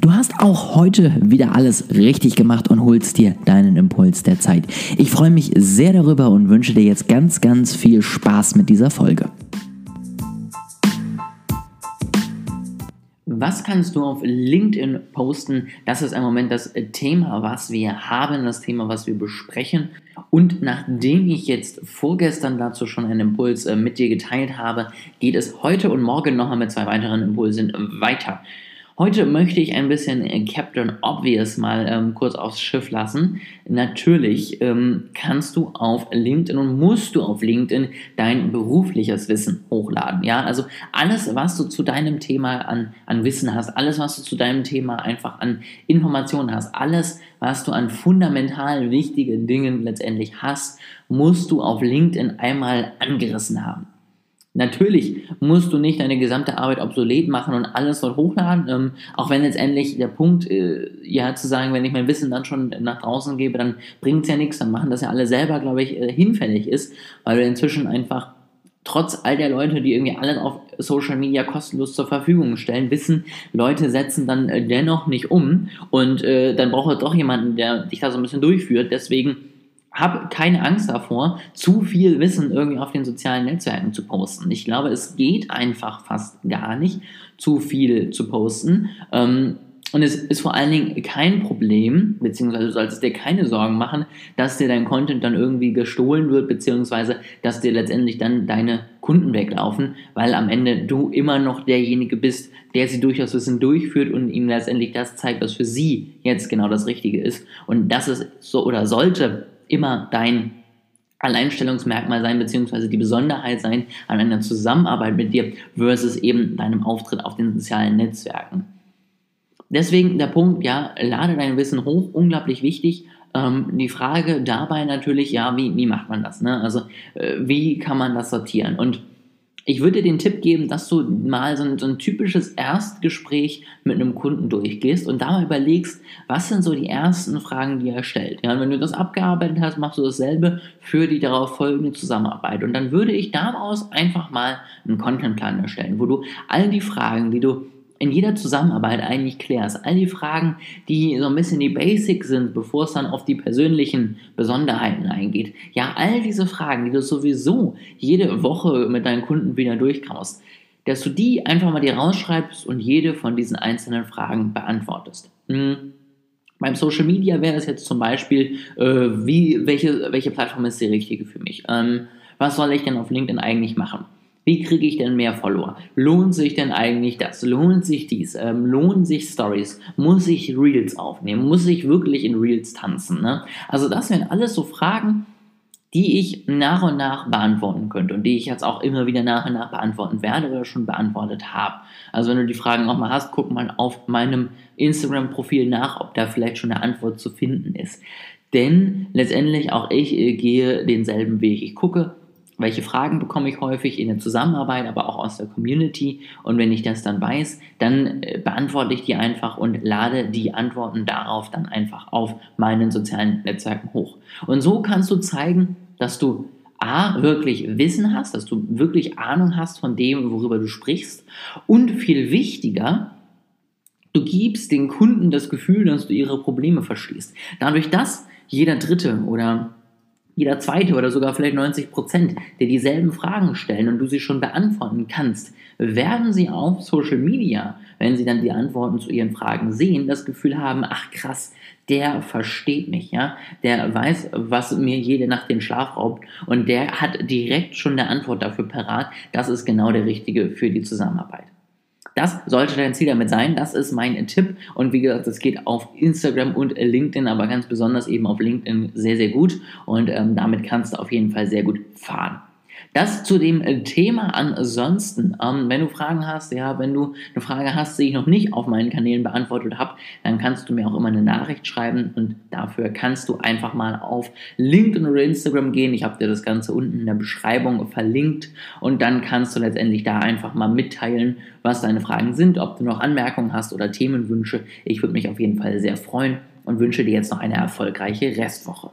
Du hast auch heute wieder alles richtig gemacht und holst dir deinen Impuls der Zeit. Ich freue mich sehr darüber und wünsche dir jetzt ganz, ganz viel Spaß mit dieser Folge. Was kannst du auf LinkedIn posten? Das ist im Moment das Thema, was wir haben, das Thema, was wir besprechen. Und nachdem ich jetzt vorgestern dazu schon einen Impuls äh, mit dir geteilt habe, geht es heute und morgen nochmal mit zwei weiteren Impulsen weiter. Heute möchte ich ein bisschen äh, Captain Obvious mal ähm, kurz aufs Schiff lassen. Natürlich ähm, kannst du auf LinkedIn und musst du auf LinkedIn dein berufliches Wissen hochladen. Ja, also alles, was du zu deinem Thema an, an Wissen hast, alles, was du zu deinem Thema einfach an Informationen hast, alles, was du an fundamental wichtigen Dingen letztendlich hast, musst du auf LinkedIn einmal angerissen haben. Natürlich musst du nicht deine gesamte Arbeit obsolet machen und alles dort hochladen, ähm, auch wenn letztendlich der Punkt, äh, ja, zu sagen, wenn ich mein Wissen dann schon nach draußen gebe, dann bringt es ja nichts, dann machen das ja alle selber, glaube ich, äh, hinfällig ist, weil du inzwischen einfach trotz all der Leute, die irgendwie alles auf Social Media kostenlos zur Verfügung stellen, wissen, Leute setzen dann äh, dennoch nicht um und äh, dann braucht es doch jemanden, der dich da so ein bisschen durchführt, deswegen hab keine Angst davor, zu viel Wissen irgendwie auf den sozialen Netzwerken zu posten. Ich glaube, es geht einfach fast gar nicht, zu viel zu posten. Ähm, und es ist vor allen Dingen kein Problem, beziehungsweise du solltest dir keine Sorgen machen, dass dir dein Content dann irgendwie gestohlen wird, beziehungsweise dass dir letztendlich dann deine Kunden weglaufen, weil am Ende du immer noch derjenige bist, der sie durchaus Wissen durchführt und ihnen letztendlich das zeigt, was für sie jetzt genau das Richtige ist. Und das ist so oder sollte immer dein Alleinstellungsmerkmal sein, beziehungsweise die Besonderheit sein an einer Zusammenarbeit mit dir versus eben deinem Auftritt auf den sozialen Netzwerken. Deswegen der Punkt, ja, lade dein Wissen hoch, unglaublich wichtig. Ähm, die Frage dabei natürlich, ja, wie, wie macht man das? Ne? Also, äh, wie kann man das sortieren? Und ich würde dir den Tipp geben, dass du mal so ein, so ein, typisches Erstgespräch mit einem Kunden durchgehst und da mal überlegst, was sind so die ersten Fragen, die er stellt. Ja, und wenn du das abgearbeitet hast, machst du dasselbe für die darauf folgende Zusammenarbeit. Und dann würde ich daraus einfach mal einen Contentplan erstellen, wo du all die Fragen, die du in jeder Zusammenarbeit eigentlich klärst. All die Fragen, die so ein bisschen die Basics sind, bevor es dann auf die persönlichen Besonderheiten eingeht. Ja, all diese Fragen, die du sowieso jede Woche mit deinen Kunden wieder durchkaust, dass du die einfach mal dir rausschreibst und jede von diesen einzelnen Fragen beantwortest. Hm. Beim Social Media wäre es jetzt zum Beispiel, äh, wie, welche, welche Plattform ist die richtige für mich? Ähm, was soll ich denn auf LinkedIn eigentlich machen? Wie kriege ich denn mehr Follower? Lohnt sich denn eigentlich das? Lohnt sich dies? Ähm, lohnen sich Stories? Muss ich Reels aufnehmen? Muss ich wirklich in Reels tanzen? Ne? Also das wären alles so Fragen, die ich nach und nach beantworten könnte und die ich jetzt auch immer wieder nach und nach beantworten werde oder schon beantwortet habe. Also wenn du die Fragen auch mal hast, guck mal auf meinem Instagram-Profil nach, ob da vielleicht schon eine Antwort zu finden ist. Denn letztendlich auch ich äh, gehe denselben Weg. Ich gucke, welche Fragen bekomme ich häufig in der Zusammenarbeit, aber auch aus der Community. Und wenn ich das dann weiß, dann äh, beantworte ich die einfach und lade die Antworten darauf dann einfach auf meinen sozialen Netzwerken hoch. Und so kannst du zeigen, dass du A, wirklich Wissen hast, dass du wirklich Ahnung hast von dem, worüber du sprichst. Und viel wichtiger, du gibst den Kunden das Gefühl, dass du ihre Probleme verstehst. Dadurch, dass jeder Dritte oder jeder zweite oder sogar vielleicht 90 Prozent, der dieselben Fragen stellen und du sie schon beantworten kannst, werden sie auf Social Media, wenn sie dann die Antworten zu ihren Fragen sehen, das Gefühl haben, ach krass, der versteht mich, ja, der weiß, was mir jede Nacht den Schlaf raubt und der hat direkt schon eine Antwort dafür parat. Das ist genau der richtige für die Zusammenarbeit. Das sollte dein Ziel damit sein. Das ist mein Tipp. Und wie gesagt, das geht auf Instagram und LinkedIn, aber ganz besonders eben auf LinkedIn sehr, sehr gut. Und ähm, damit kannst du auf jeden Fall sehr gut fahren. Das zu dem äh, Thema ansonsten. Ähm, wenn du Fragen hast, ja, wenn du eine Frage hast, die ich noch nicht auf meinen Kanälen beantwortet habe, dann kannst du mir auch immer eine Nachricht schreiben und dafür kannst du einfach mal auf LinkedIn oder Instagram gehen. Ich habe dir das Ganze unten in der Beschreibung verlinkt und dann kannst du letztendlich da einfach mal mitteilen, was deine Fragen sind, ob du noch Anmerkungen hast oder Themenwünsche. Ich würde mich auf jeden Fall sehr freuen und wünsche dir jetzt noch eine erfolgreiche Restwoche.